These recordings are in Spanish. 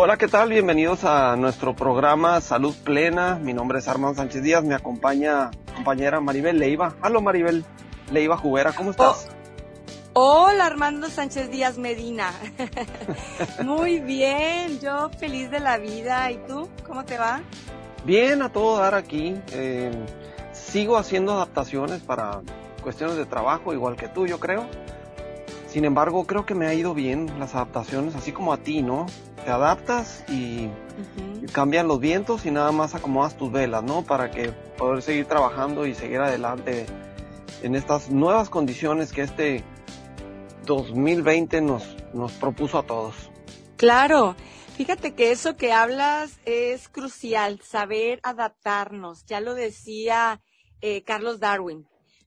Hola, ¿qué tal? Bienvenidos a nuestro programa Salud Plena. Mi nombre es Armando Sánchez Díaz, me acompaña compañera Maribel Leiva. Hola Maribel Leiva Jubera, ¿cómo estás? Oh, hola Armando Sánchez Díaz Medina. Muy bien, yo feliz de la vida. ¿Y tú? ¿Cómo te va? Bien, a todo dar aquí. Eh, sigo haciendo adaptaciones para cuestiones de trabajo, igual que tú, yo creo. Sin embargo, creo que me ha ido bien las adaptaciones, así como a ti, ¿no? Te adaptas y cambian los vientos y nada más acomodas tus velas, ¿no? Para que poder seguir trabajando y seguir adelante en estas nuevas condiciones que este 2020 nos, nos propuso a todos. Claro, fíjate que eso que hablas es crucial, saber adaptarnos. Ya lo decía eh, Carlos Darwin,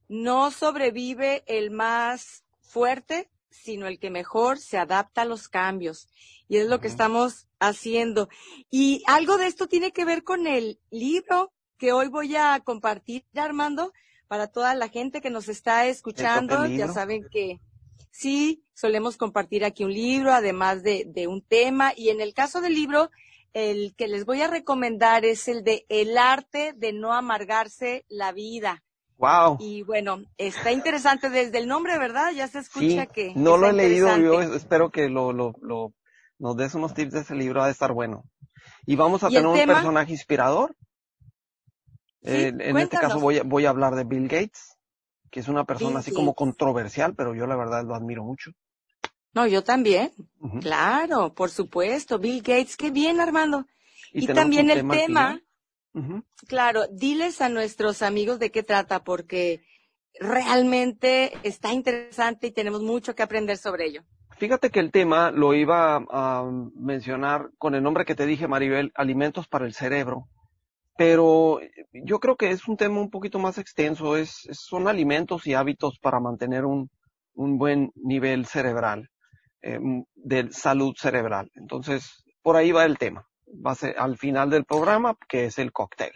no sobrevive el más fuerte, sino el que mejor se adapta a los cambios. Y es lo que estamos haciendo. Y algo de esto tiene que ver con el libro que hoy voy a compartir, Armando, para toda la gente que nos está escuchando. Ya saben que sí, solemos compartir aquí un libro, además de, de un tema. Y en el caso del libro, el que les voy a recomendar es el de El arte de no amargarse la vida. Wow. Y bueno, está interesante desde el nombre, ¿verdad? Ya se escucha que. No lo he leído, yo espero que lo, lo, lo, nos des unos tips de ese libro, ha de estar bueno. Y vamos a tener un personaje inspirador. Eh, en este caso voy a, voy a hablar de Bill Gates, que es una persona así como controversial, pero yo la verdad lo admiro mucho. No, yo también. Claro, por supuesto. Bill Gates, qué bien, Armando. Y, también el tema, claro, diles a nuestros amigos de qué trata, porque realmente está interesante y tenemos mucho que aprender sobre ello. Fíjate que el tema lo iba a mencionar con el nombre que te dije, Maribel, alimentos para el cerebro. Pero yo creo que es un tema un poquito más extenso, son alimentos y hábitos para mantener un, un buen nivel cerebral, eh, de salud cerebral. Entonces, por ahí va el tema. Va a ser al final del programa, que es el cóctel.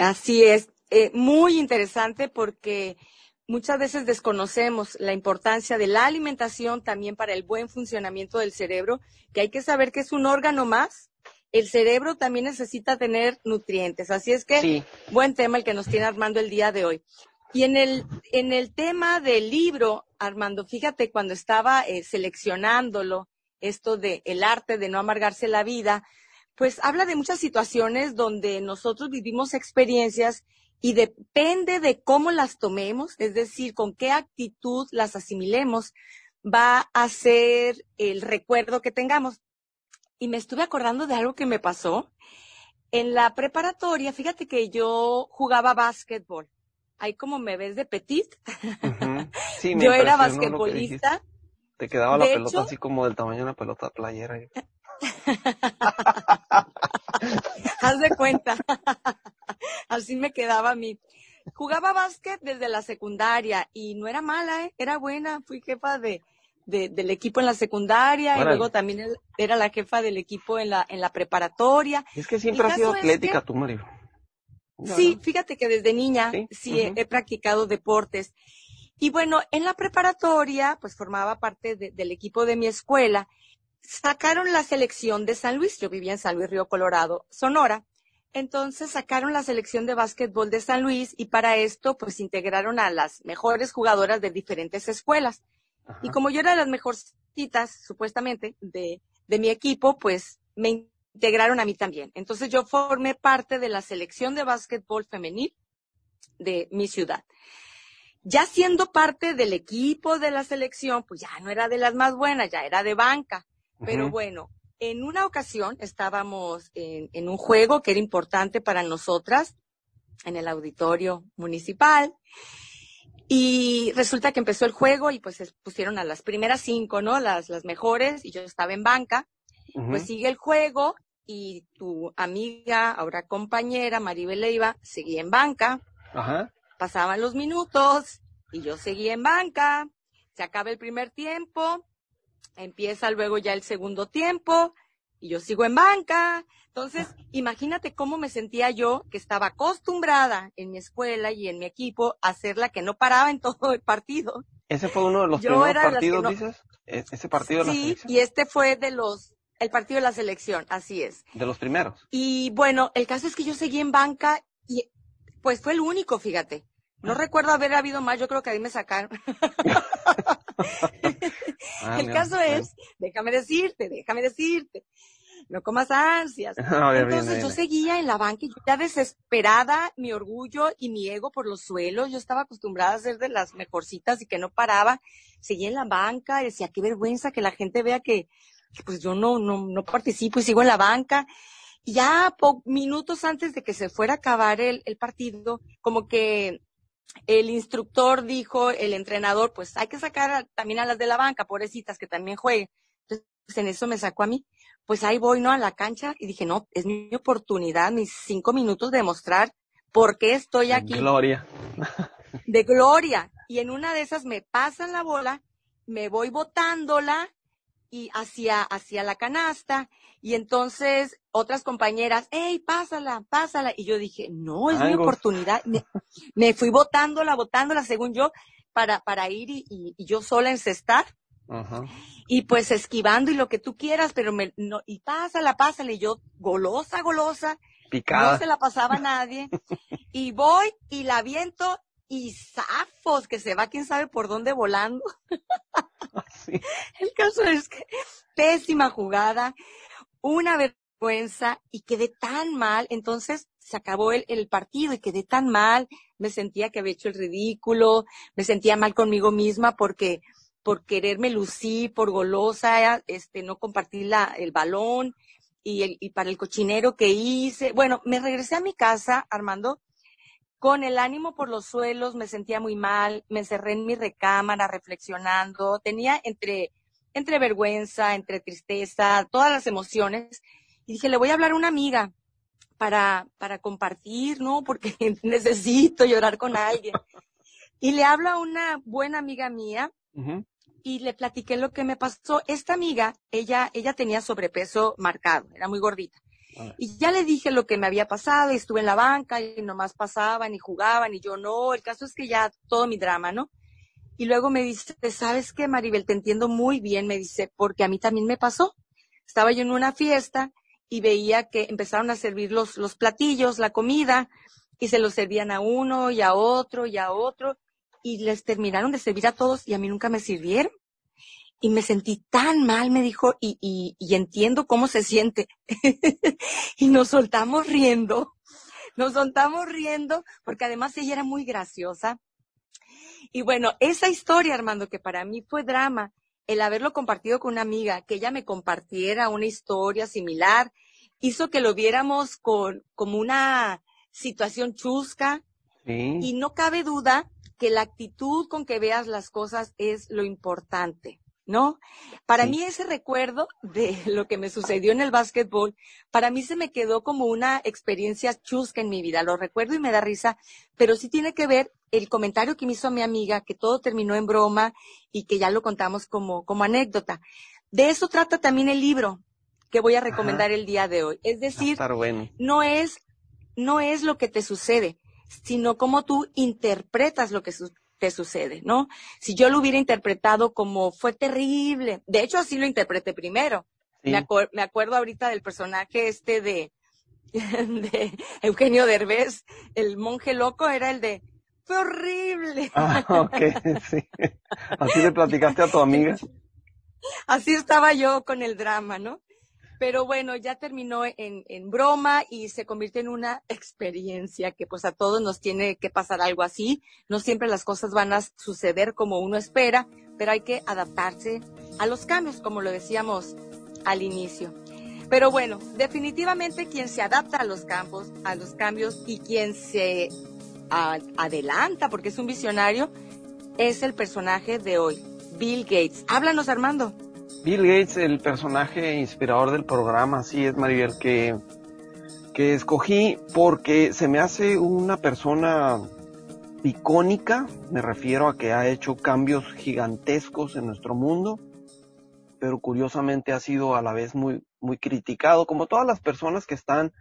Así es, eh, muy interesante porque muchas veces desconocemos la importancia de la alimentación también para el buen funcionamiento del cerebro, que hay que saber que es un órgano más el cerebro también necesita tener nutrientes. Así es que, buen tema el que nos tiene Armando el día de hoy. Y en el, en el tema del libro, Armando, fíjate cuando estaba eh, seleccionándolo, esto de el arte de no amargarse la vida, pues habla de muchas situaciones donde nosotros vivimos experiencias y depende de cómo las tomemos, es decir, con qué actitud las asimilemos, va a ser el recuerdo que tengamos y me estuve acordando de algo que me pasó. En la preparatoria, fíjate que yo jugaba básquetbol. Ahí como me ves de petit. yo era basquetbolista. Te quedaba la pelota así como del tamaño de una pelota playera. Haz de cuenta. así me quedaba a mí. Jugaba básquet desde la secundaria y no era mala, ¿eh? era buena. Fui jefa de, del equipo en la secundaria y luego también era la jefa del equipo en la, en la preparatoria. Es que siempre ha sido atlética tu Mario. sí, fíjate que desde niña sí, he, practicado deportes. Y bueno, en la preparatoria, pues formaba parte del equipo de mi escuela. Sacaron la selección de San Luis, yo vivía en San Luis Río Colorado, Sonora. Entonces sacaron la selección de básquetbol de San Luis y para esto pues integraron a las mejores jugadoras de diferentes escuelas. Y como yo era de las mejorcitas, supuestamente, de, de mi equipo, pues me integraron a mí también. Entonces yo formé parte de la selección de básquetbol femenil de mi ciudad. Ya siendo parte del equipo de la selección, pues ya no era de las más buenas, ya era de banca. Pero bueno, en una ocasión estábamos en, en, un juego que era importante para nosotras en el auditorio municipal y resulta que empezó el juego y pues se pusieron a las primeras cinco, ¿no? Las, las mejores y yo estaba en banca. Pues sigue el juego y tu amiga, ahora compañera, Maribel Leiva, seguía en banca. Ajá. Pasaban los minutos y yo seguía en banca. Se acaba el primer tiempo, empieza luego ya el segundo tiempo y yo sigo en banca. Entonces, imagínate cómo me sentía yo, que estaba acostumbrada en mi escuela y en mi equipo a ser la que no paraba en todo el partido. ¿Ese fue uno de los primeros partidos, dices? ¿E-, ¿Ese partido Sí, y este fue de los, El partido de la selección, así es. De los primeros. Y bueno, el caso es que yo seguí en banca y pues fue el único, fíjate. No ah. recuerdo haber habido más, yo creo que ahí me sacaron. Ah, el caso es, déjame decirte, déjame decirte, no comas ansias. Entonces yo seguía en la banca y yo ya desesperada, mi orgullo y mi ego por los suelos, yo estaba acostumbrada a ser de las mejorcitas y que no paraba, seguía en la banca y decía, qué vergüenza que la gente vea que, pues yo no, no, no participo y sigo en la banca. Ya minutos antes de que se fuera a acabar el, el partido, como que el instructor dijo, el entrenador, pues hay que sacar también a las de la banca, pobrecitas, que también jueguen. Entonces, en eso me sacó a mí pues ahí voy, ¿no? A la cancha y dije, no, es mi oportunidad, mis cinco minutos de mostrar por qué estoy aquí. Gloria. De gloria. Y en una de esas me pasan la bola, me voy botándola y hacia, hacia la canasta. Y entonces otras compañeras, hey, pásala, pásala. Y yo dije, no, es mi oportunidad. Me, fui botándola, botándola, según yo, para, para ir y, y yo sola encestar. Ajá y pues esquivando y lo que tú quieras, pero me, no, y pásala, pásala, y yo golosa, golosa, no se la pasaba a nadie, y voy y la viento y zafos, que se va quién sabe por dónde volando. El caso es que pésima jugada, una vergüenza y quedé tan mal, entonces se acabó el, el, partido y quedé tan mal, me sentía que había hecho el ridículo, me sentía mal conmigo misma porque por quererme lucir, por golosa, este, no compartí la, el balón y, el, y para el cochinero que hice. Bueno, me regresé a mi casa, Armando, con el ánimo por los suelos, me sentía muy mal, me encerré en mi recámara reflexionando, tenía entre, entre vergüenza, entre tristeza, todas las emociones. Y dije, le voy a hablar a una amiga para, para compartir, ¿no? Porque necesito llorar con alguien. Y le hablo a una buena amiga mía, y le platiqué lo que me pasó. Esta amiga, ella, ella tenía sobrepeso marcado, era muy gordita. Ah. Y ya le dije lo que me había pasado, y estuve en la banca y nomás pasaban y jugaban y yo no, el caso es que ya todo mi drama, ¿no? Y luego me dice, ¿sabes qué, Maribel? Te entiendo muy bien, me dice, porque a mí también me pasó. Estaba yo en una fiesta y veía que empezaron a servir los, los platillos, la comida, y se los servían a uno y a otro y a otro y les terminaron de servir a todos y a mí nunca me sirvieron. Y me sentí tan mal, me dijo, y, y, y entiendo cómo se siente. y nos soltamos riendo, nos soltamos riendo, porque además ella era muy graciosa. Y bueno, esa historia, Armando, que para mí fue drama, el haberlo compartido con una amiga, que ella me compartiera una historia similar, hizo que lo viéramos con, como una situación chusca. Y no cabe duda que la actitud con que veas las cosas es lo importante, ¿no? Para mí ese recuerdo de lo que me sucedió en el básquetbol, para mí se me quedó como una experiencia chusca en mi vida. Lo recuerdo y me da risa, pero sí tiene que ver el comentario que me hizo mi amiga, que todo terminó en broma y que ya lo contamos como, como anécdota. De eso trata también el libro que voy a recomendar el día de hoy. Es decir, no es, no es lo que te sucede, sino cómo tú interpretas lo que te sucede, ¿no? Si yo lo hubiera interpretado como fue terrible, de hecho así lo interpreté primero. Me, acuerdo ahorita del personaje este de, de Eugenio Derbez, el monje loco era el de fue horrible. Ah, ok, sí. Así le platicaste a tu amiga. Así estaba yo con el drama, ¿no? Pero bueno, ya terminó en, broma y se convirtió en una experiencia que pues a todos nos tiene que pasar algo así. No siempre las cosas van a suceder como uno espera, pero hay que adaptarse a los cambios, como lo decíamos al inicio. Pero bueno, definitivamente quien se adapta a los campos, a los cambios y quien se adelanta, porque es un visionario, es el personaje de hoy, Bill Gates. Háblanos, Armando. Bill Gates, el personaje inspirador del programa, sí es Maribel, que, que escogí porque se me hace una persona icónica, me refiero a que ha hecho cambios gigantescos en nuestro mundo, pero curiosamente ha sido a la vez muy, muy criticado, como todas las personas que están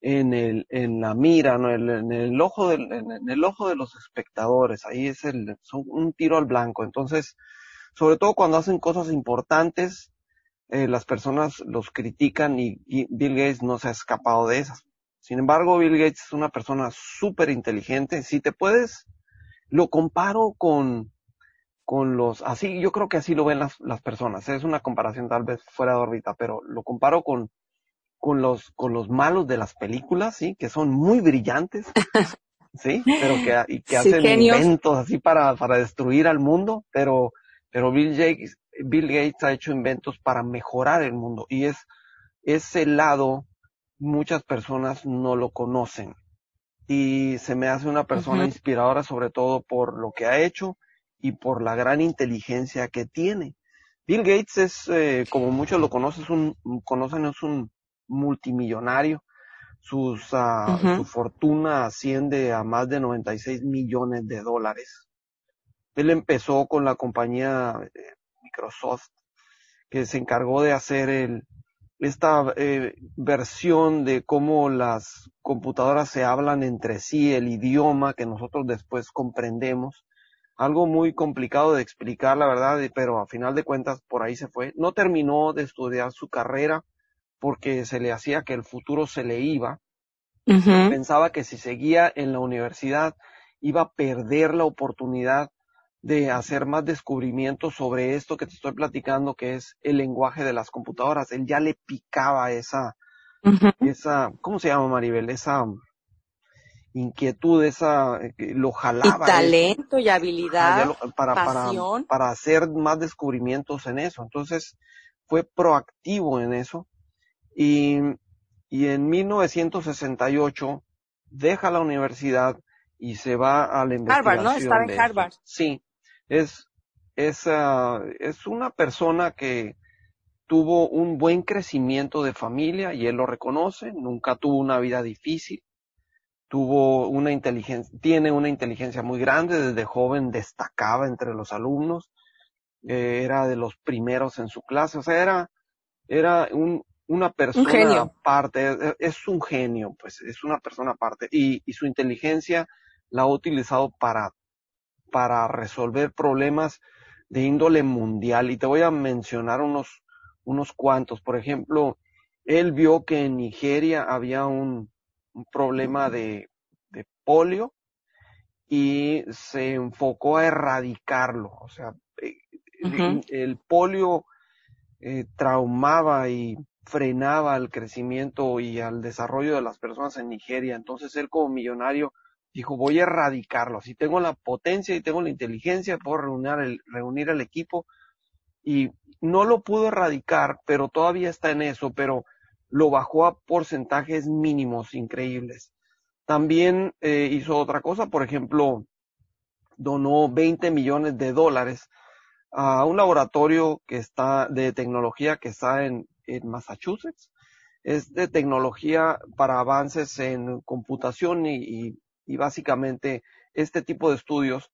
en el, en la mira, ¿no? en, el ojo del, en, el ojo de los espectadores, ahí es el, son un tiro al blanco, entonces, sobre todo cuando hacen cosas importantes, eh, las personas los critican y, Bill Gates no se ha escapado de esas. Sin embargo, Bill Gates es una persona súper inteligente. Si te puedes, lo comparo con, con los, así, yo creo que así lo ven las, las personas. Es una comparación tal vez fuera de órbita, pero lo comparo con, con los, con los malos de las películas, sí, que son muy brillantes, sí, pero que, y que hacen inventos así para, para destruir al mundo, pero, pero Bill Gates, Bill Gates ha hecho inventos para mejorar el mundo y es ese lado muchas personas no lo conocen y se me hace una persona inspiradora sobre todo por lo que ha hecho y por la gran inteligencia que tiene. Bill Gates es, eh, como muchos lo conocen, es un, conocen, es un multimillonario. Sus, uh, Su fortuna asciende a más de 96 millones de dólares. Él empezó con la compañía eh, Microsoft, que se encargó de hacer el, esta eh, versión de cómo las computadoras se hablan entre sí, el idioma que nosotros después comprendemos. Algo muy complicado de explicar, la verdad, pero a final de cuentas por ahí se fue. No terminó de estudiar su carrera porque se le hacía que el futuro se le iba. Pensaba que si seguía en la universidad iba a perder la oportunidad de hacer más descubrimientos sobre esto que te estoy platicando, que es el lenguaje de las computadoras. Él ya le picaba esa, esa, ¿cómo se llama Maribel? Esa inquietud, esa, eh, lo jalaba. Y talento y habilidad, para, pasión. Para, para hacer más descubrimientos en eso. Entonces, fue proactivo en eso. Y, y en 1968 deja la universidad y se va a la investigación. Harvard, ¿no? Estaba en Harvard. Sí, es, es, uh, es una persona que tuvo un buen crecimiento de familia y él lo reconoce, nunca tuvo una vida difícil, tuvo una inteligencia, tiene una inteligencia muy grande, desde joven destacaba entre los alumnos, eh, era de los primeros en su clase, o sea, era, era un, una persona aparte, es, un genio, pues es una persona aparte y, y su inteligencia la ha utilizado para para resolver problemas de índole mundial. Y te voy a mencionar unos, unos cuantos. Por ejemplo, él vio que en Nigeria había un, un problema de, de, polio y se enfocó a erradicarlo. O sea, eh, el, polio eh, traumaba y frenaba el crecimiento y al desarrollo de las personas en Nigeria. Entonces él como millonario dijo, voy a erradicarlo. Si tengo la potencia y tengo la inteligencia, puedo reunir el, reunir el equipo. Y no lo pudo erradicar, pero todavía está en eso, pero lo bajó a porcentajes mínimos increíbles. También eh, hizo otra cosa, por ejemplo, donó 20 millones de dólares a un laboratorio que está de tecnología que está en, en Massachusetts. Es de tecnología para avances en computación y y básicamente este tipo de estudios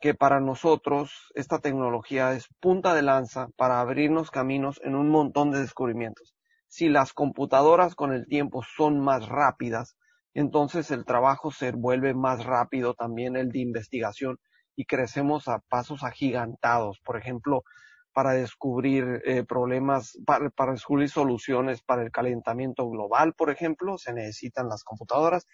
que para nosotros esta tecnología es punta de lanza para abrirnos caminos en un montón de descubrimientos. Si las computadoras con el tiempo son más rápidas, entonces el trabajo se vuelve más rápido también el de investigación y crecemos a pasos agigantados. Por ejemplo, para descubrir eh, problemas, para, descubrir soluciones para el calentamiento global, por ejemplo, se necesitan las computadoras.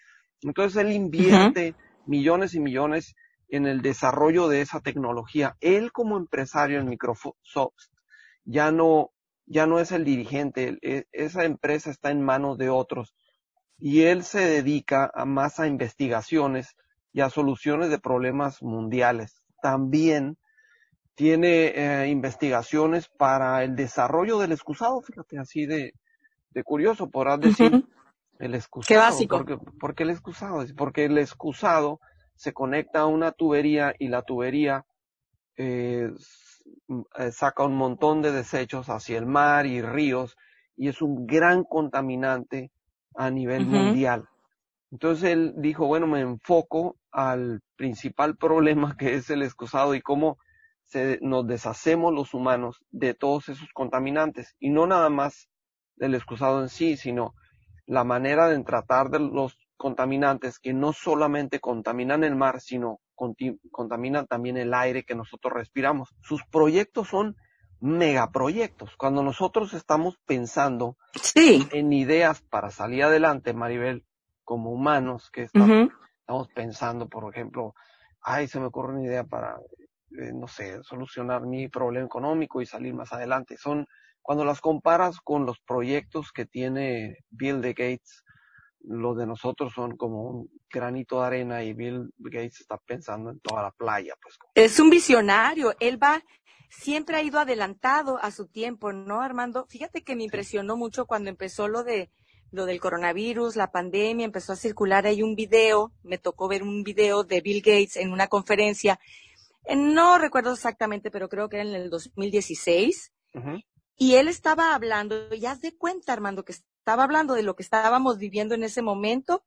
Entonces él invierte millones y millones en el desarrollo de esa tecnología. Él como empresario en Microsoft ya no, ya no es el dirigente, e, esa empresa está en manos de otros y él se dedica a más a investigaciones y a soluciones de problemas mundiales. También tiene eh, investigaciones para el desarrollo del excusado, fíjate, así de, de curioso, podrás decir, el excusado. Qué básico. Porque, porque el excusado, porque el excusado se conecta a una tubería y la tubería eh, eh, saca un montón de desechos hacia el mar y ríos y es un gran contaminante a nivel mundial. Entonces él dijo, bueno, me enfoco al principal problema que es el excusado y cómo se, nos deshacemos los humanos de todos esos contaminantes. Y no nada más del excusado en sí, sino la manera de tratar de los contaminantes que no solamente contaminan el mar, sino contaminan también el aire que nosotros respiramos. Sus proyectos son megaproyectos. Cuando nosotros estamos pensando sí. en ideas para salir adelante, Maribel, como humanos, que estamos, pensando, por ejemplo, ay, se me ocurre una idea para, eh, no sé, solucionar mi problema económico y salir más adelante. Son, cuando las comparas con los proyectos que tiene Bill de Gates, los de nosotros son como un granito de arena y Bill Gates está pensando en toda la playa, pues. Es un visionario, él va, siempre ha ido adelantado a su tiempo, ¿no, Armando? Fíjate que me impresionó mucho cuando empezó lo de lo del coronavirus, la pandemia, empezó a circular ahí un video, me tocó ver un video de Bill Gates en una conferencia, no recuerdo exactamente, pero creo que era en el 2016, y él estaba hablando, ya haz de cuenta, Armando, que estaba hablando de lo que estábamos viviendo en ese momento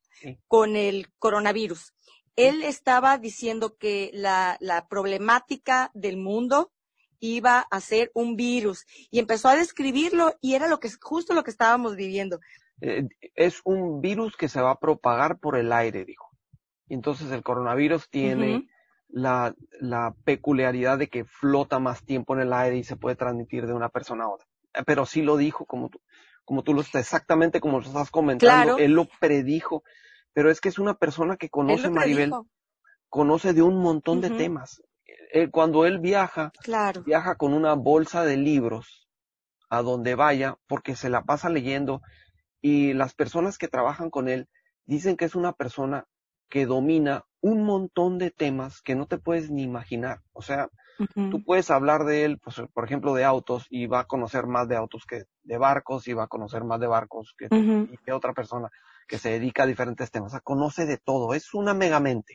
con el coronavirus. Él estaba diciendo que la, la problemática del mundo iba a ser un virus y empezó a describirlo y era lo que justo lo que estábamos viviendo. Eh, es un virus que se va a propagar por el aire, dijo. Entonces el coronavirus tiene la, la peculiaridad de que flota más tiempo en el aire y se puede transmitir de una persona a otra. Eh, pero sí lo dijo como tú, como tú lo estás, exactamente como lo estás comentando, él lo predijo, pero es que es una persona que conoce, Maribel, conoce de un montón de temas. Eh, cuando él viaja, viaja con una bolsa de libros a donde vaya, porque se la pasa leyendo, y las personas que trabajan con él dicen que es una persona que domina un montón de temas que no te puedes ni imaginar. O sea, Tú puedes hablar de él, pues, por ejemplo, de autos y va a conocer más de autos que de barcos y va a conocer más de barcos que, otra persona que se dedica a diferentes temas. O sea, conoce de todo. Es una megamente.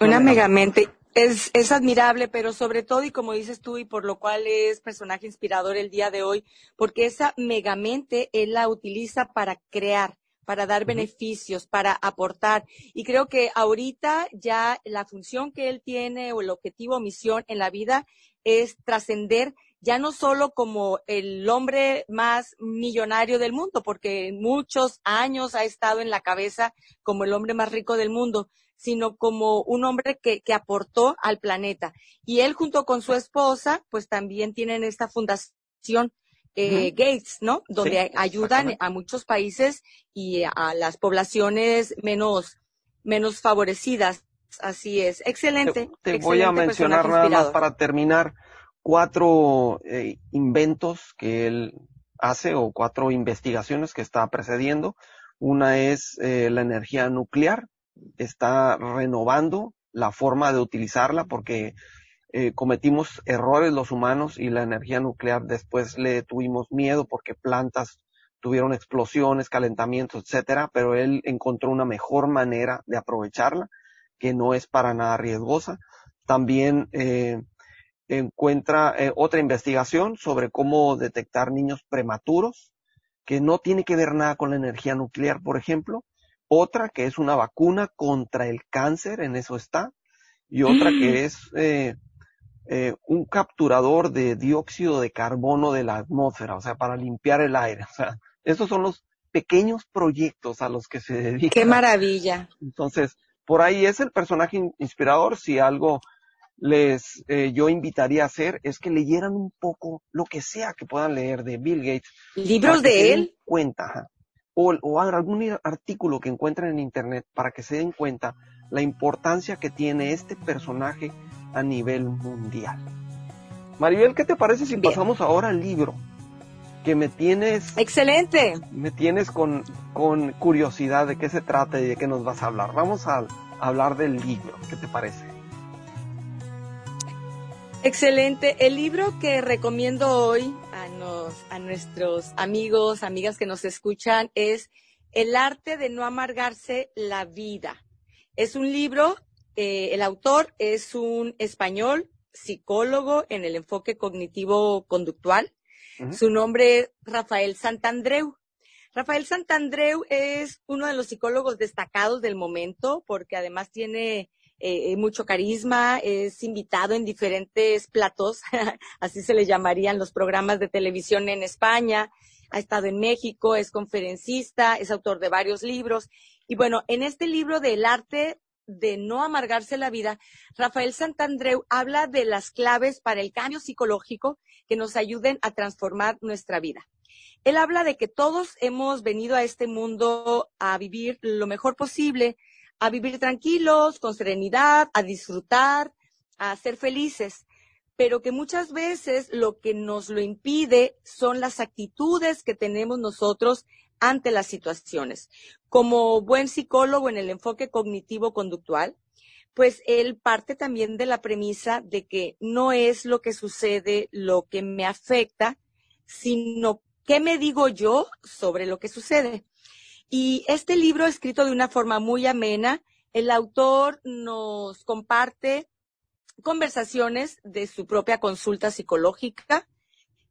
una, megamente. Es, es admirable, pero sobre todo, y como dices tú, y por lo cual es personaje inspirador el día de hoy, porque esa megamente él la utiliza para crear para dar beneficios, para aportar. Y creo que ahorita ya la función que él tiene o el objetivo o misión en la vida es trascender ya no solo como el hombre más millonario del mundo, porque muchos años ha estado en la cabeza como el hombre más rico del mundo, sino como un hombre que, que aportó al planeta. Y él junto con su esposa, pues también tienen esta fundación eh, Gates, ¿no? Donde ayudan a muchos países y a las poblaciones menos, menos favorecidas. Así es. Excelente. Te, voy a mencionar nada más para terminar cuatro eh, inventos que él hace o cuatro investigaciones que está precediendo. Una es eh, la energía nuclear. Está renovando la forma de utilizarla porque eh, cometimos errores los humanos y la energía nuclear después le tuvimos miedo porque plantas tuvieron explosiones, calentamientos, etcétera, pero él encontró una mejor manera de aprovecharla que no es para nada riesgosa. También eh, encuentra eh, otra investigación sobre cómo detectar niños prematuros, que no tiene que ver nada con la energía nuclear, por ejemplo. Otra que es una vacuna contra el cáncer, en eso está. Y otra que mm. es eh, eh, un capturador de dióxido de carbono de la atmósfera, o sea, para limpiar el aire. O sea, estos son los pequeños proyectos a los que se dedica. ¡Qué maravilla! Entonces, por ahí es el personaje inspirador. Si algo les eh, yo invitaría a hacer es que leyeran un poco lo que sea que puedan leer de Bill Gates. ¿Libros de él? Cuenta, o, o algún artículo que encuentren en internet para que se den cuenta la importancia que tiene este personaje a nivel mundial. Maribel, ¿qué te parece si pasamos ahora al libro? Que me tienes... Excelente. Me tienes con, con curiosidad de qué se trata y de qué nos vas a hablar. Vamos a, hablar del libro, ¿qué te parece? Excelente. El libro que recomiendo hoy a, a nuestros amigos, amigas que nos escuchan es El arte de no amargarse la vida. Es un libro eh, el autor es un español, psicólogo en el enfoque cognitivo-conductual. Su nombre es Rafael Santandreu. Rafael Santandreu es uno de los psicólogos destacados del momento porque además tiene eh, mucho carisma, es invitado en diferentes platos, así se le llamarían los programas de televisión en España, ha estado en México, es conferencista, es autor de varios libros. Y bueno, en este libro del arte de no amargarse la vida, Rafael Santandreu habla de las claves para el cambio psicológico que nos ayuden a transformar nuestra vida. Él habla de que todos hemos venido a este mundo a vivir lo mejor posible, a vivir tranquilos, con serenidad, a disfrutar, a ser felices, pero que muchas veces lo que nos lo impide son las actitudes que tenemos nosotros ante las situaciones. Como buen psicólogo en el enfoque cognitivo-conductual, pues él parte también de la premisa de que no es lo que sucede lo que me afecta, sino qué me digo yo sobre lo que sucede. Y este libro, escrito de una forma muy amena, el autor nos comparte conversaciones de su propia consulta psicológica,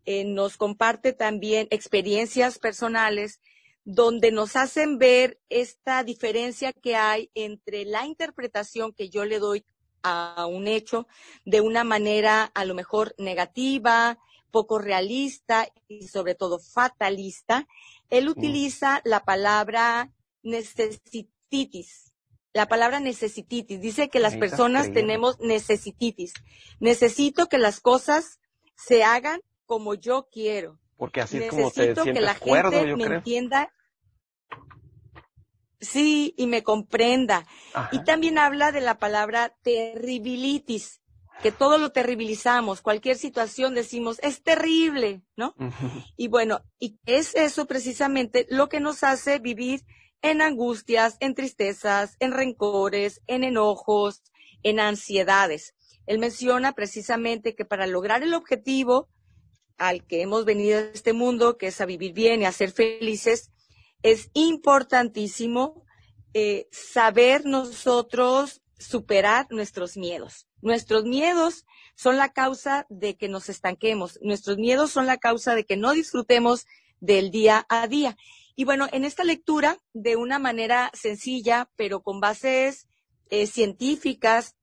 eh, nos comparte también experiencias personales donde nos hacen ver esta diferencia que hay entre la interpretación que yo le doy a un hecho de una manera a lo mejor negativa, poco realista y sobre todo fatalista. Él mm. utiliza la palabra necesititis. La palabra necesititis. Dice que las personas tenemos necesititis. Necesito que las cosas se hagan como yo quiero. Porque así es como te que la gente me entienda. Sí, y me comprenda. Y también habla de la palabra terribilitis, que todo lo terribilizamos, cualquier situación decimos, es terrible, ¿no? Y bueno, y es eso precisamente lo que nos hace vivir en angustias, en tristezas, en rencores, en enojos, en ansiedades. Él menciona precisamente que para lograr el objetivo al que hemos venido a este mundo, que es a vivir bien y a ser felices, es importantísimo eh, saber nosotros superar nuestros miedos. Nuestros miedos son la causa de que nos estanquemos. Nuestros miedos son la causa de que no disfrutemos del día a día. Y bueno, en esta lectura, de una manera sencilla, pero con bases eh, científicas,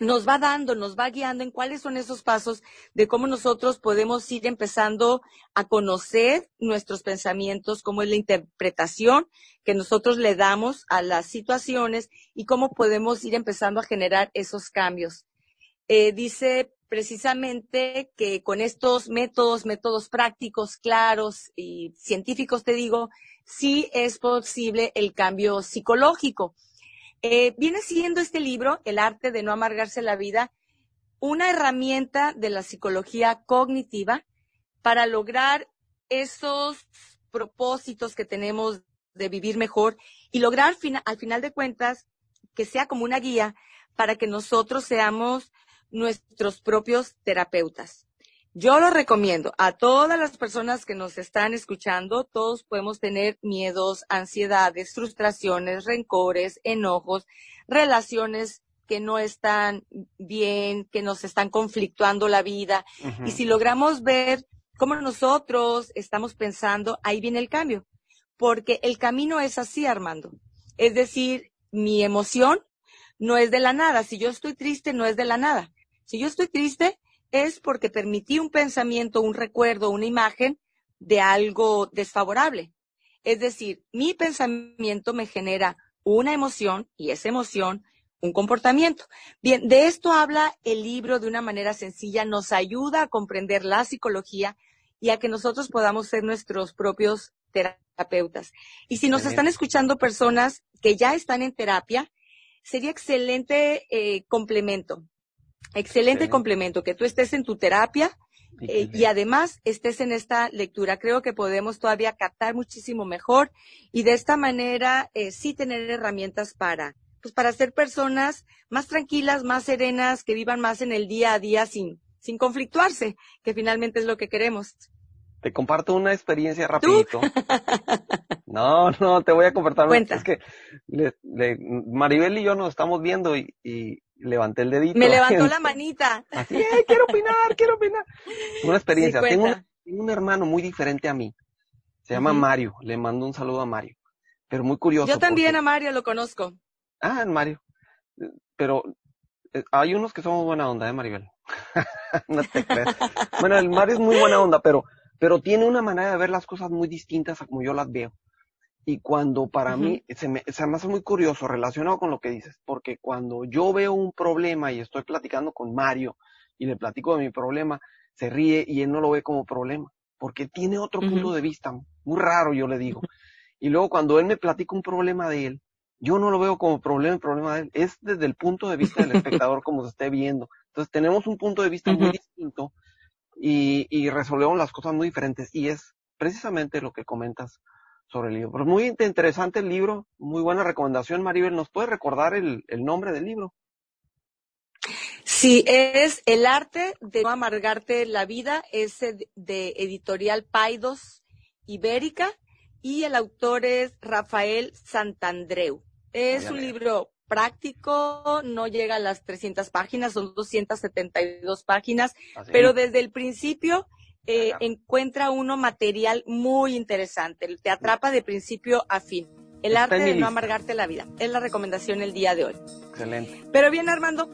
nos va dando, nos va guiando en cuáles son esos pasos de cómo nosotros podemos ir empezando a conocer nuestros pensamientos, cómo es la interpretación que nosotros le damos a las situaciones y cómo podemos ir empezando a generar esos cambios. Eh, dice precisamente que con estos métodos, métodos prácticos, claros y científicos, te digo, sí es posible el cambio psicológico. Eh, viene siendo este libro, El arte de no amargarse la vida, una herramienta de la psicología cognitiva para lograr esos propósitos que tenemos de vivir mejor y lograr al final de cuentas que sea como una guía para que nosotros seamos nuestros propios terapeutas. Yo lo recomiendo a todas las personas que nos están escuchando. Todos podemos tener miedos, ansiedades, frustraciones, rencores, enojos, relaciones que no están bien, que nos están conflictuando la vida. Y si logramos ver cómo nosotros estamos pensando, ahí viene el cambio. Porque el camino es así, Armando. Es decir, mi emoción no es de la nada. Si yo estoy triste, no es de la nada. Si yo estoy triste, es porque permití un pensamiento, un recuerdo, una imagen de algo desfavorable. Es decir, mi pensamiento me genera una emoción y esa emoción un comportamiento. Bien, de esto habla el libro de una manera sencilla, nos ayuda a comprender la psicología y a que nosotros podamos ser nuestros propios terapeutas. Y si nos están escuchando personas que ya están en terapia, sería excelente eh, complemento. Excelente complemento, que tú estés en tu terapia eh, y además estés en esta lectura. Creo que podemos todavía captar muchísimo mejor y de esta manera eh, sí tener herramientas para, pues para ser personas más tranquilas, más serenas, que vivan más en el día a día sin, sin conflictuarse, que finalmente es lo que queremos. Te comparto una experiencia rapidito. No, no, te voy a compartir. Cuenta. Es que Maribel y yo nos estamos viendo y, levanté el dedito. Me levantó la manita. Así, eh, quiero opinar, quiero opinar. Una experiencia. tengo, un, hermano muy diferente a mí. Se llama Mario. Le mando un saludo a Mario. Pero muy curioso. Yo también a Mario lo conozco. Ah, Mario. Pero eh, hay unos que somos buena onda, ¿eh, Maribel? no te crees. Bueno, el Mario es muy buena onda, pero, pero tiene una manera de ver las cosas muy distintas a como yo las veo. Y cuando para mí, se me, se me hace muy curioso relacionado con lo que dices, porque cuando yo veo un problema y estoy platicando con Mario y le platico de mi problema, se ríe y él no lo ve como problema, porque tiene otro punto de vista, muy raro yo le digo. Y luego cuando él me platica un problema de él, yo no lo veo como problema, el problema de él, es desde el punto de vista del espectador como se esté viendo. Entonces tenemos un punto de vista muy distinto y, y resolvemos las cosas muy diferentes y es precisamente lo que comentas sobre el libro. Pero muy interesante el libro, muy buena recomendación, Maribel. ¿Nos puede recordar el, nombre del libro? Sí, es El arte de no amargarte la vida, es de editorial Paidos Ibérica y el autor es Rafael Santandreu. Es un libro práctico, no llega a las 300 páginas, son 272 páginas, pero desde el principio eh, encuentra uno material muy interesante, te atrapa de principio a fin. El arte de no amargarte la vida. Es la recomendación el día de hoy. Excelente. Pero bien, Armando,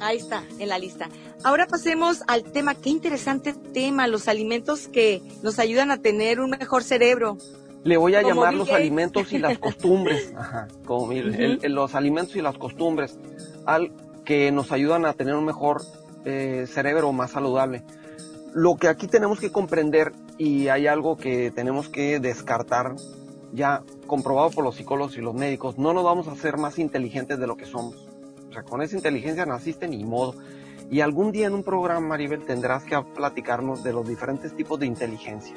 ahí está, en la lista. Ahora pasemos al tema, qué interesante tema, los alimentos que nos ayudan a tener un mejor cerebro. Le voy a llamar los alimentos y las costumbres, Ajá, como los alimentos y las costumbres, al que nos ayudan a tener un mejor eh, cerebro más saludable lo que aquí tenemos que comprender y hay algo que tenemos que descartar, ya comprobado por los psicólogos y los médicos, no nos vamos a hacer más inteligentes de lo que somos. O sea, con esa inteligencia naciste ni modo. Y algún día en un programa, Maribel, tendrás que platicarnos de los diferentes tipos de inteligencia.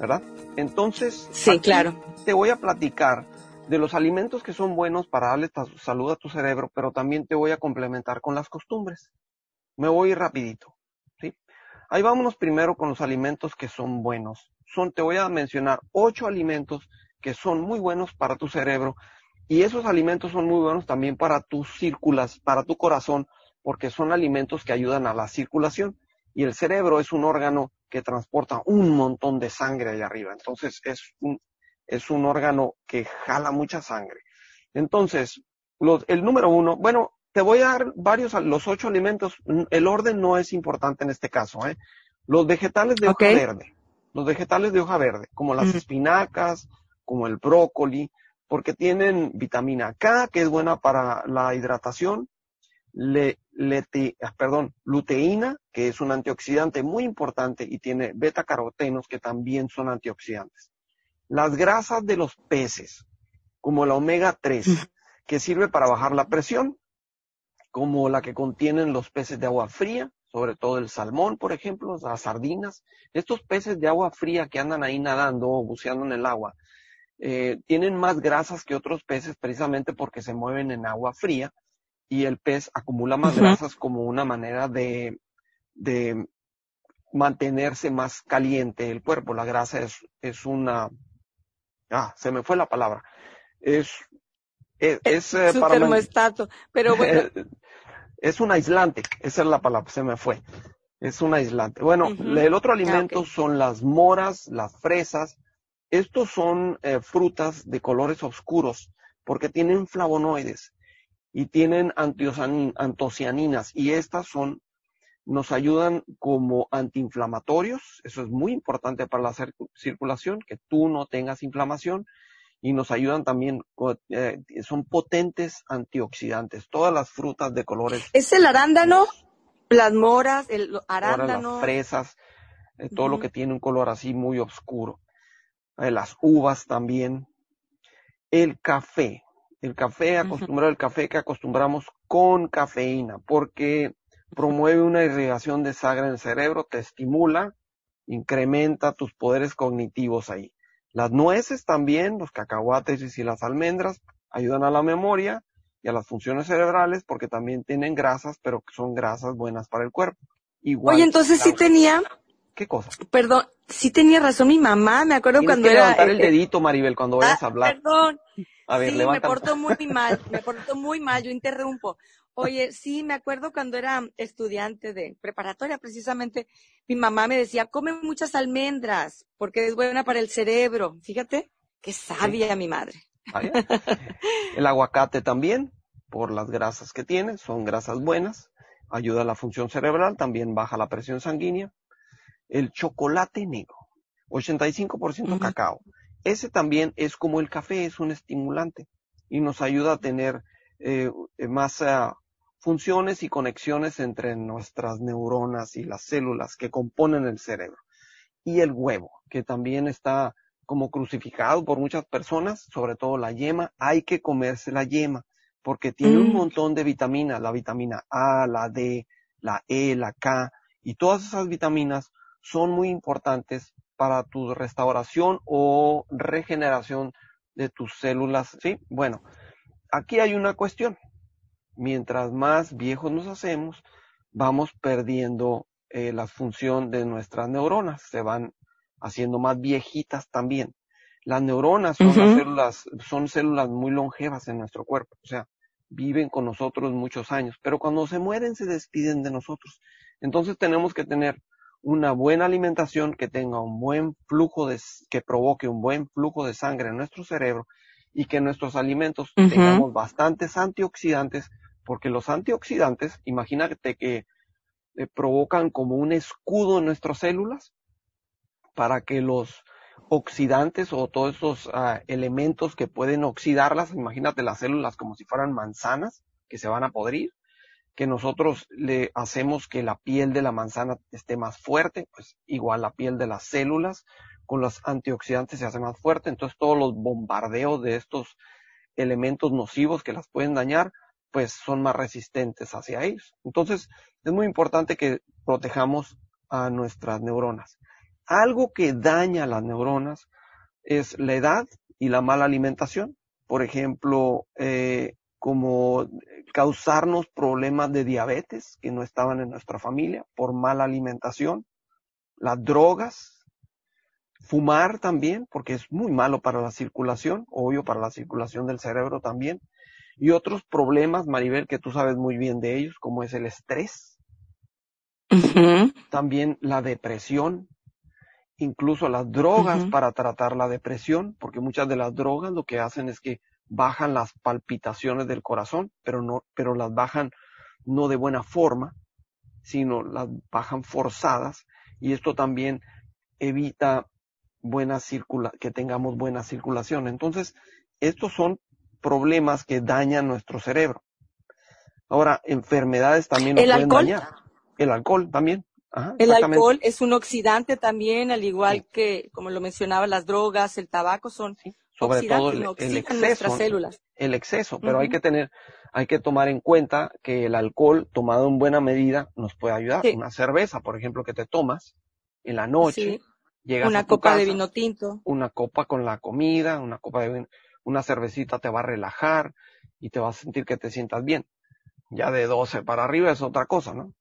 ¿Verdad? Entonces, sí, claro. Te voy a platicar de los alimentos que son buenos para darle salud a tu cerebro, pero también te voy a complementar con las costumbres. Me voy rapidito. Ahí vámonos primero con los alimentos que son buenos. Son, te voy a mencionar ocho alimentos que son muy buenos para tu cerebro y esos alimentos son muy buenos también para tus círculas, para tu corazón, porque son alimentos que ayudan a la circulación y el cerebro es un órgano que transporta un montón de sangre allá arriba. Entonces es un, es un órgano que jala mucha sangre. Entonces, los, el número uno, bueno, te voy a dar varios, los ocho alimentos. El orden no es importante en este caso. ¿eh? Los vegetales de hoja verde. Los vegetales de hoja verde, como las espinacas, como el brócoli, porque tienen vitamina K, que es buena para la hidratación, le, ah, perdón, luteína, que es un antioxidante muy importante y tiene beta-carotenos, que también son antioxidantes. Las grasas de los peces, como la omega 3, que sirve para bajar la presión, como la que contienen los peces de agua fría, sobre todo el salmón, por ejemplo, las sardinas. Estos peces de agua fría que andan ahí nadando o buceando en el agua, eh, tienen más grasas que otros peces precisamente porque se mueven en agua fría y el pez acumula más grasas como una manera de, de mantenerse más caliente el cuerpo. La grasa es, es una, ah, se me fue la palabra. Es, es, es eh, Su termostato, pero bueno. es un aislante, esa es la palabra, se me fue. Es un aislante. Bueno, el otro ah, alimento son las moras, las fresas. Estos son eh, frutas de colores oscuros porque tienen flavonoides y tienen antocianinas y estas son nos ayudan como antiinflamatorios, eso es muy importante para la circulación, que tú no tengas inflamación, y nos ayudan también, eh, son potentes antioxidantes. Todas las frutas de colores. ¿Es el arándano? Las moras, el arándano. las fresas, eh, todo lo que tiene un color así muy oscuro. Eh, las uvas también. El café. El café, acostumbrado el café que acostumbramos con cafeína, porque promueve una irrigación de sangre en el cerebro, te estimula, incrementa tus poderes cognitivos ahí. Las nueces también, los cacahuates y las almendras ayudan a la memoria y a las funciones cerebrales porque también tienen grasas, pero que son grasas buenas para el cuerpo. Oye, entonces sí tenía... ¿Qué cosa? Perdón, sí tenía razón mi mamá, me acuerdo cuando que era... levantar el dedito, Maribel, cuando vayas a ah, hablar. Perdón. A ver, sí, me portó muy mal, me portó muy mal, yo interrumpo. Oye, sí, me acuerdo cuando era estudiante de preparatoria, precisamente, mi mamá me decía, come muchas almendras, porque es buena para el cerebro. Fíjate, qué sabia mi madre. El aguacate también, por las grasas que tiene, son grasas buenas, ayuda a la función cerebral, también baja la presión sanguínea. El chocolate negro, 85% cacao. ese también es como el café, es un estimulante y nos ayuda a tener eh, más ah, funciones y conexiones entre nuestras neuronas y las células que componen el cerebro. Y el huevo, que también está como crucificado por muchas personas, sobre todo la yema, hay que comerse la yema porque tiene un mm. montón de vitaminas, la vitamina A, la D, la E, la K, y todas esas vitaminas son muy importantes para tu restauración o regeneración de tus células, ¿sí? Bueno, aquí hay una cuestión. Mientras más viejos nos hacemos, vamos perdiendo eh, la función de nuestras neuronas, se van haciendo más viejitas también. Las neuronas son células, son células muy longevas en nuestro cuerpo, o sea, viven con nosotros muchos años, pero cuando se mueren se despiden de nosotros. Entonces tenemos que tener una buena alimentación que tenga un buen flujo de, que provoque un buen flujo de sangre en nuestro cerebro y que nuestros alimentos tengamos bastantes antioxidantes, porque los antioxidantes, imagínate que eh, provocan como un escudo en nuestras células para que los oxidantes o todos esos ah, elementos que pueden oxidarlas, imagínate las células como si fueran manzanas que se van a podrir, que nosotros le hacemos que la piel de la manzana esté más fuerte, pues igual la piel de las células con los antioxidantes se hace más fuerte, entonces todos los bombardeos de estos elementos nocivos que las pueden dañar, pues son más resistentes hacia ellos. Entonces es muy importante que protejamos a nuestras neuronas. Algo que daña las neuronas es la edad y la mala alimentación. Por ejemplo, eh, como causarnos problemas de diabetes que no estaban en nuestra familia por mala alimentación, las drogas, fumar también, porque es muy malo para la circulación, obvio para la circulación del cerebro también, y otros problemas, Maribel, que tú sabes muy bien de ellos, como es el estrés, también la depresión, incluso las drogas para tratar la depresión, porque muchas de las drogas lo que hacen es que bajan las palpitaciones del corazón, pero no, pero las bajan no de buena forma, sino las bajan forzadas y esto también evita buena circula que tengamos buena circulación. Entonces, estos son problemas que dañan nuestro cerebro. Ahora, enfermedades también ¿El alcohol? dañar. El alcohol también. el alcohol es un oxidante también, al igual que, como lo mencionaba, las drogas, el tabaco son sobre todo el, exceso, células. el exceso, pero hay que tener, hay que tomar en cuenta que el alcohol tomado en buena medida nos puede ayudar. Una cerveza, por ejemplo, que te tomas en la noche, llegas una copa de vino tinto, una copa con la comida, una copa de vino, una cervecita te va a relajar y te va a sentir que te sientas bien. Ya de 12 para arriba es otra cosa, ¿no?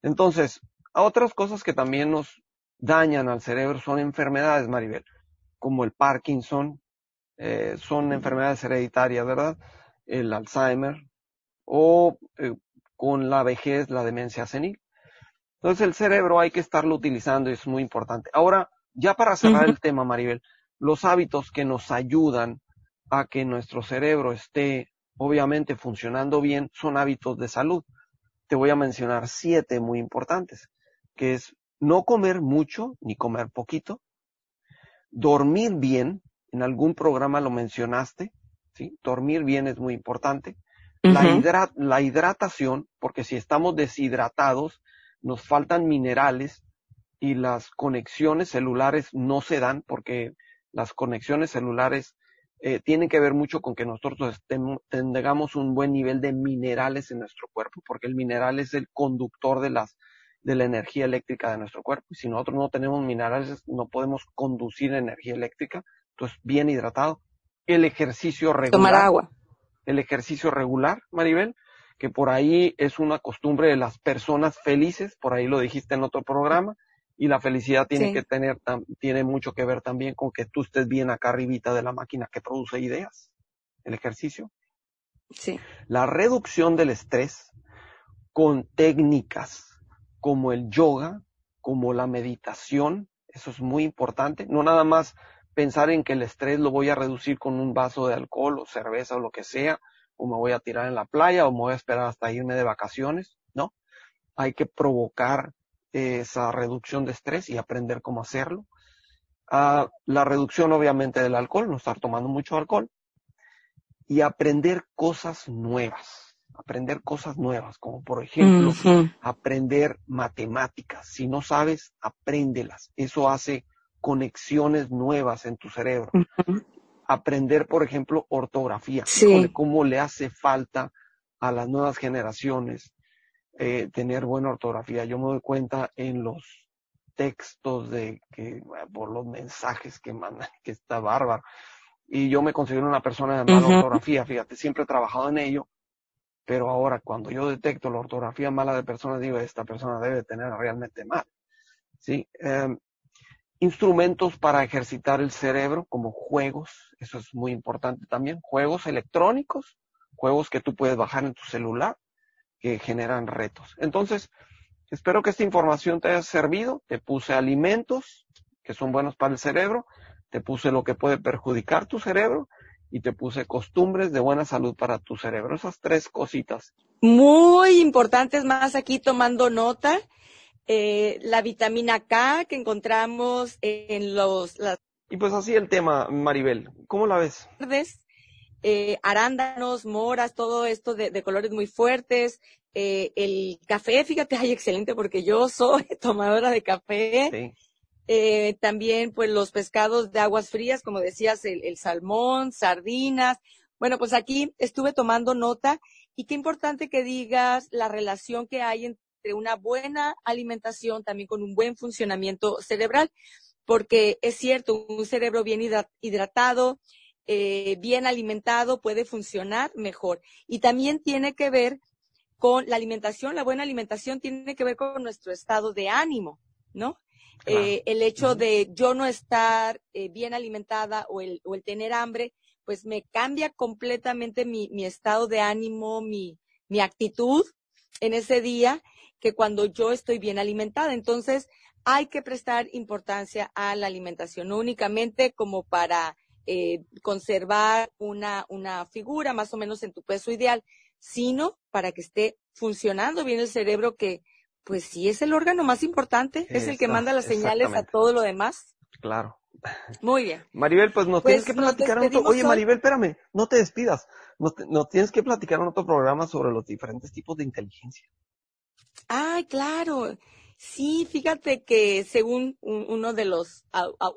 Entonces, otras cosas que también nos dañan al cerebro son enfermedades, Maribel, como el Parkinson, eh, son enfermedades hereditarias, ¿verdad? El Alzheimer o eh, con la vejez, la demencia senil. Entonces el cerebro hay que estarlo utilizando y es muy importante. Ahora, ya para cerrar el tema, Maribel, los hábitos que nos ayudan a que nuestro cerebro esté obviamente funcionando bien son hábitos de salud. Te voy a mencionar siete muy importantes, que es no comer mucho ni comer poquito, dormir bien, en algún programa lo mencionaste, ¿sí? Dormir bien es muy importante. la, la hidratación, porque si estamos deshidratados, nos faltan minerales y las conexiones celulares no se dan porque las conexiones celulares eh, tienen que ver mucho con que nosotros tengamos un buen nivel de minerales en nuestro cuerpo, porque el mineral es el conductor de las de la energía eléctrica de nuestro cuerpo. Y si nosotros no tenemos minerales, no podemos conducir energía eléctrica. Entonces, bien hidratado. El ejercicio regular. Tomar agua. El ejercicio regular, Maribel, que por ahí es una costumbre de las personas felices, por ahí lo dijiste en otro programa, y la felicidad tiene que tener, tiene mucho que ver también con que tú estés bien acá arribita de la máquina que produce ideas. El ejercicio. Sí. La reducción del estrés con técnicas como el yoga, como la meditación, eso es muy importante. No nada más pensar en que el estrés lo voy a reducir con un vaso de alcohol o cerveza o lo que sea, o me voy a tirar en la playa o me voy a esperar hasta irme de vacaciones, ¿no? Hay que provocar esa reducción de estrés y aprender cómo hacerlo. Ah, la reducción obviamente del alcohol, no estar tomando mucho alcohol y aprender cosas nuevas, aprender cosas nuevas, como por ejemplo aprender matemáticas. Si no sabes, apréndelas. Eso hace conexiones nuevas en tu cerebro. Aprender, por ejemplo, ortografía, cómo le hace falta a las nuevas generaciones eh, tener buena ortografía. Yo me doy cuenta en los textos de que por los mensajes que mandan, que está bárbaro. Y yo me considero una persona de mala ortografía, fíjate, siempre he trabajado en ello, pero ahora cuando yo detecto la ortografía mala de personas, digo, esta persona debe tener realmente mal. ¿Sí? Em, instrumentos para ejercitar el cerebro, como juegos, eso es muy importante también, juegos electrónicos, juegos que tú puedes bajar en tu celular, que generan retos. Entonces, Espero que esta información te haya servido. Te puse alimentos que son buenos para el cerebro, te puse lo que puede perjudicar tu cerebro y te puse costumbres de buena salud para tu cerebro. Esas tres cositas. Muy importantes más aquí tomando nota. Eh, la vitamina K que encontramos en los... Y pues así el tema, Maribel. ¿Cómo la ves? Eh, arándanos, moras, todo esto de, colores muy fuertes. Eh, el café, fíjate, ay, excelente, porque yo soy tomadora de café. Eh, también, pues, los pescados de aguas frías, como decías, el, salmón, sardinas. Bueno, pues aquí estuve tomando nota y qué importante que digas la relación que hay entre una buena alimentación también con un buen funcionamiento cerebral, porque es cierto, un cerebro bien hidratado, eh, bien alimentado puede funcionar mejor. Y también tiene que ver con la alimentación, la buena alimentación tiene que ver con nuestro estado de ánimo, ¿no? Eh, el hecho de yo no estar eh, bien alimentada o el, o el, tener hambre, pues me cambia completamente mi, mi estado de ánimo, mi, mi actitud en ese día que cuando yo estoy bien alimentada. Entonces, hay que prestar importancia a la alimentación, no únicamente como para eh, conservar una, una figura más o menos en tu peso ideal, sino para que esté funcionando bien el cerebro que, pues sí es el órgano más importante, es el que manda las señales a todo lo demás. Claro. Muy bien. Maribel, pues nos tienes pues que platicar otro, oye Maribel, espérame, no te despidas, nos, tienes que platicar en otro programa sobre los diferentes tipos de inteligencia. Ay, claro. Sí, fíjate que según uno de los,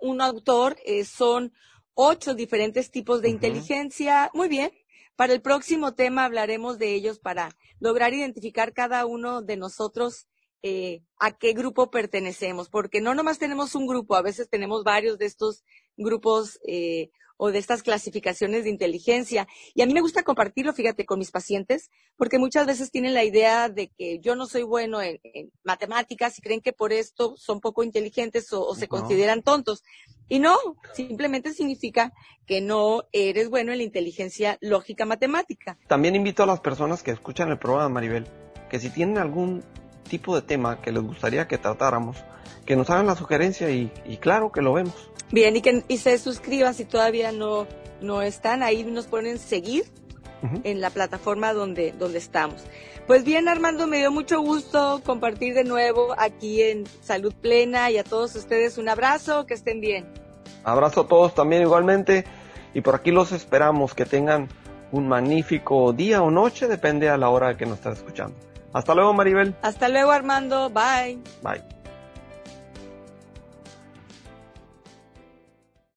un autor, eh, son ocho diferentes tipos de inteligencia. Muy bien. Para el próximo tema hablaremos de ellos para lograr identificar cada uno de nosotros eh, a qué grupo pertenecemos, porque no nomás tenemos un grupo, a veces tenemos varios de estos grupos eh, o de estas clasificaciones de inteligencia. Y a mí me gusta compartirlo, fíjate, con mis pacientes, porque muchas veces tienen la idea de que yo no soy bueno en, matemáticas y creen que por esto son poco inteligentes o, se consideran tontos. Y no, simplemente significa que no eres bueno en la inteligencia lógica matemática. También invito a las personas que escuchan el programa, Maribel, que si tienen algún tipo de tema que les gustaría que tratáramos, que nos hagan la sugerencia y claro que lo vemos. Bien, y que y se suscriban si todavía no, no están, ahí nos ponen seguir en la plataforma donde, donde estamos. Pues bien, Armando, me dio mucho gusto compartir de nuevo aquí en Salud Plena y a todos ustedes un abrazo, que estén bien. Abrazo a todos también igualmente y por aquí los esperamos, que tengan un magnífico día o noche, depende a la hora que nos estén escuchando. Hasta luego, Maribel. Hasta luego, Armando. Bye. Bye.